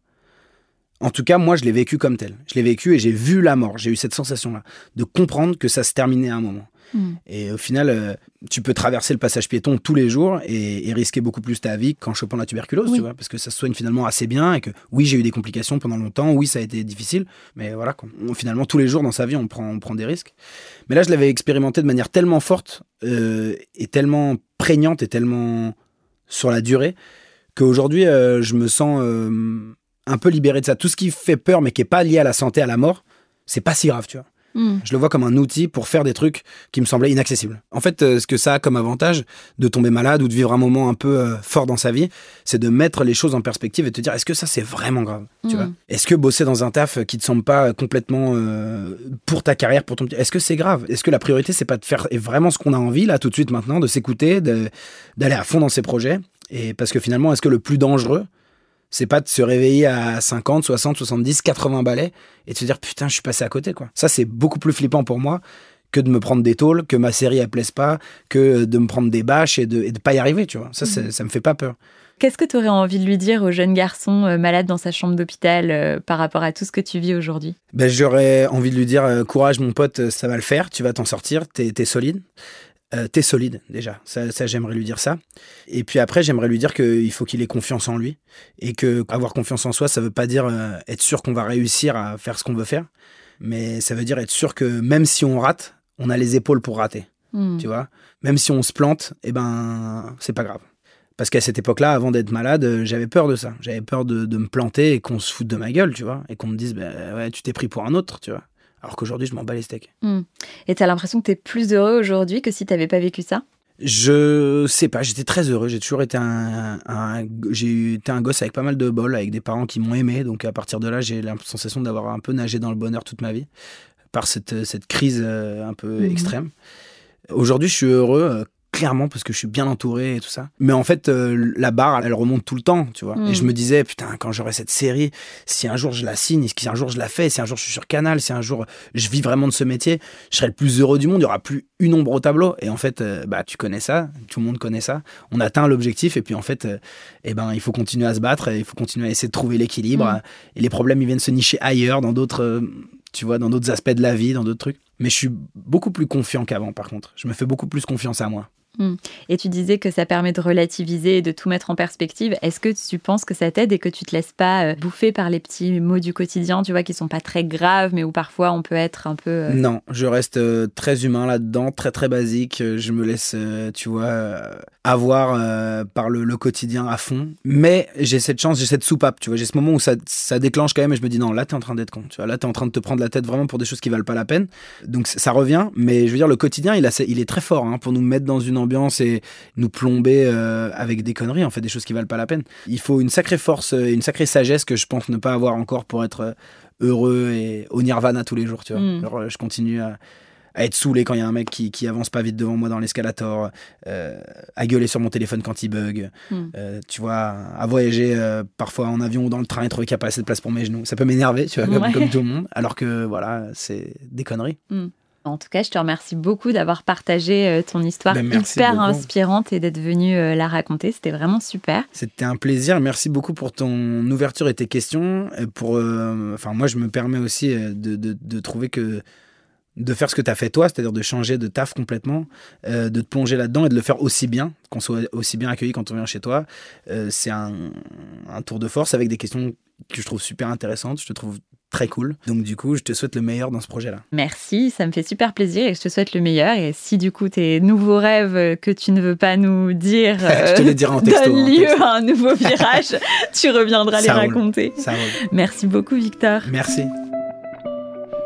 Speaker 2: En tout cas, moi, je l'ai vécu comme tel. Je l'ai vécu et j'ai vu la mort. J'ai eu cette sensation-là de comprendre que ça se terminait à un moment. Mm. Et au final, euh, tu peux traverser le passage piéton tous les jours et, risquer beaucoup plus ta vie qu'en chopant la tuberculose, tu vois, parce que ça se soigne finalement assez bien et que oui, j'ai eu des complications pendant longtemps, oui, ça a été difficile, mais voilà, finalement, tous les jours dans sa vie, on prend, on prend des risques. Mais là, je l'avais expérimenté de manière tellement forte euh, et tellement prégnante et tellement sur la durée qu'aujourd'hui, euh, je me sens un peu libéré de ça. Tout ce qui fait peur, mais qui est pas lié à la santé, à la mort, c'est pas si grave, tu vois.
Speaker 1: Hmm.
Speaker 2: Je le vois comme un outil pour faire des trucs qui me semblaient inaccessibles. En fait, euh, ce que ça a comme avantage de tomber malade ou de vivre un moment un peu euh, fort dans sa vie, c'est de mettre les choses en perspective et te dire est-ce que ça c'est vraiment grave tu
Speaker 1: Mm.
Speaker 2: vois Est-ce que bosser dans un taf qui te semble pas complètement euh, pour ta carrière, pour ton est-ce que c'est grave? Est-ce que la priorité c'est pas de faire vraiment ce qu'on a envie là tout de suite maintenant, de s'écouter, de- d'aller à fond dans ses projets? Et parce que finalement, est-ce que le plus dangereux c'est pas de se réveiller à 50, 60, 70, 80 balais et de se dire putain, je suis passé à côté quoi. Ça c'est beaucoup plus flippant pour moi que de me prendre des tôles, que ma série elle plaise pas, que de me prendre des bâches et de, et de pas y arriver, tu vois. Ça, c'est- ça me fait pas peur.
Speaker 1: Qu'est-ce que tu aurais envie de lui dire au jeune garçon euh, malade dans sa chambre d'hôpital euh, par rapport à tout ce que tu vis aujourd'hui?
Speaker 2: Ben, j'aurais envie de lui dire euh, courage mon pote, ça va le faire, tu vas t'en sortir, t'es es solide. Euh, t'es solide déjà, ça, ça j'aimerais lui dire ça. Et puis après j'aimerais lui dire qu'il faut qu'il ait confiance en lui et que avoir confiance en soi ça veut pas dire euh, être sûr qu'on va réussir à faire ce qu'on veut faire, mais ça veut dire être sûr que même si on rate, on a les épaules pour rater.
Speaker 1: Hmm.
Speaker 2: tu vois? Même si on se plante, eh ben, c'est pas grave. Parce qu'à cette époque-là, avant d'être malade, euh, j'avais peur de ça. J'avais peur de, de me planter et qu'on se foute de ma gueule, tu vois? Et qu'on me dise, ben ouais, tu t'es pris pour un autre, tu vois? Alors qu'aujourd'hui, je m'en bats les steaks.
Speaker 1: Et t'as l'impression que t'es plus heureux aujourd'hui que si t'avais pas vécu ça?
Speaker 2: Je sais pas, j'étais très heureux. J'ai toujours été un, un- j'ai été un gosse avec pas mal de bol, avec des parents qui m'ont aimé. Donc à partir de là, j'ai la sensation d'avoir un peu nagé dans le bonheur toute ma vie, par cette, cette crise euh, un peu
Speaker 1: Mhm.
Speaker 2: extrême. Aujourd'hui, je suis heureux, euh, clairement, parce que je suis bien entouré et tout ça. Mais en fait, euh, la barre, elle remonte tout le temps, tu vois. Et je me disais, putain, quand j'aurai cette série, si un jour je la signe, si un jour je la fais, si un jour je suis sur Canal, si un jour je vis vraiment de ce métier, je serai le plus heureux du monde. Il y aura plus une ombre au tableau. Et en fait, euh, bah, tu connais ça, tout le monde connaît ça. On atteint l'objectif et puis en fait, euh, eh ben, il faut continuer à se battre et il faut continuer à essayer de trouver l'équilibre.
Speaker 1: Mhm.
Speaker 2: Et les problèmes, ils viennent se nicher ailleurs, dans d'autres, tu vois, dans d'autres aspects de la vie, dans d'autres trucs. Mais je suis beaucoup plus confiant qu'avant, par contre. Je me fais beaucoup plus confiance à moi.
Speaker 1: Et tu disais que ça permet de relativiser et de tout mettre en perspective. Est-ce que tu penses que ça t'aide et que tu te laisses pas euh, bouffer par les petits mots du quotidien, tu vois, qui sont pas très graves, mais où parfois on peut être un peu. euh,
Speaker 2: Non, je reste euh, très humain là-dedans, très très basique. Je me laisse, tu vois, avoir euh, par le, le quotidien à fond. Mais j'ai cette chance, j'ai cette soupape, tu vois. J'ai ce moment où ça, ça déclenche quand même et je me dis non, là t'es en train d'être con, tu vois. Là t'es en train de te prendre la tête vraiment pour des choses qui valent pas la peine. Donc ça revient, mais je veux dire, le quotidien, il, a, il est très fort hein, pour nous mettre dans une ambiance et nous plomber euh, avec des conneries, en fait, des choses qui valent pas la peine. Il faut une sacrée force et une sacrée sagesse que je pense ne pas avoir encore pour être euh, heureux et au nirvana tous les jours, tu vois.
Speaker 1: Mm.
Speaker 2: Euh, je continue à, à être saoulé quand il y a un mec qui, qui avance pas vite devant moi dans l'escalator, euh, à gueuler sur mon téléphone quand il bug,
Speaker 1: Mm.
Speaker 2: euh, tu vois, à voyager euh, parfois en avion ou dans le train et trouver qu'il n'y a pas assez de place pour mes genoux. Ça peut m'énerver, tu vois, comme,
Speaker 1: Ouais.
Speaker 2: comme tout le monde, alors que voilà, c'est des conneries.
Speaker 1: En tout cas, je te remercie beaucoup d'avoir partagé ton histoire
Speaker 2: Ben,
Speaker 1: hyper
Speaker 2: beaucoup.
Speaker 1: inspirante et d'être venu la raconter. C'était vraiment super.
Speaker 2: C'était un plaisir. Merci beaucoup pour ton ouverture et tes questions. Pour, enfin, moi, je me permets aussi de, de- de trouver que de faire ce que tu as fait toi, c'est-à-dire de changer de taf complètement, euh, de te plonger là-dedans et de le faire aussi bien, qu'on soit aussi bien accueilli quand on vient chez toi. Euh, c'est un, un tour de force avec des questions que je trouve super intéressantes. Je te trouve très cool. Donc, du coup, je te souhaite le meilleur dans ce projet-là.
Speaker 1: Merci, ça me fait super plaisir et je te souhaite le meilleur. Et si du coup tes nouveaux rêves euh, que tu ne veux pas nous dire [LAUGHS]
Speaker 2: je te les dirai en texto.
Speaker 1: donnent
Speaker 2: en
Speaker 1: lieu à un nouveau virage, [LAUGHS] tu reviendras les
Speaker 2: roule.
Speaker 1: raconter.
Speaker 2: Ça roule.
Speaker 1: Merci beaucoup Victor.
Speaker 2: Merci.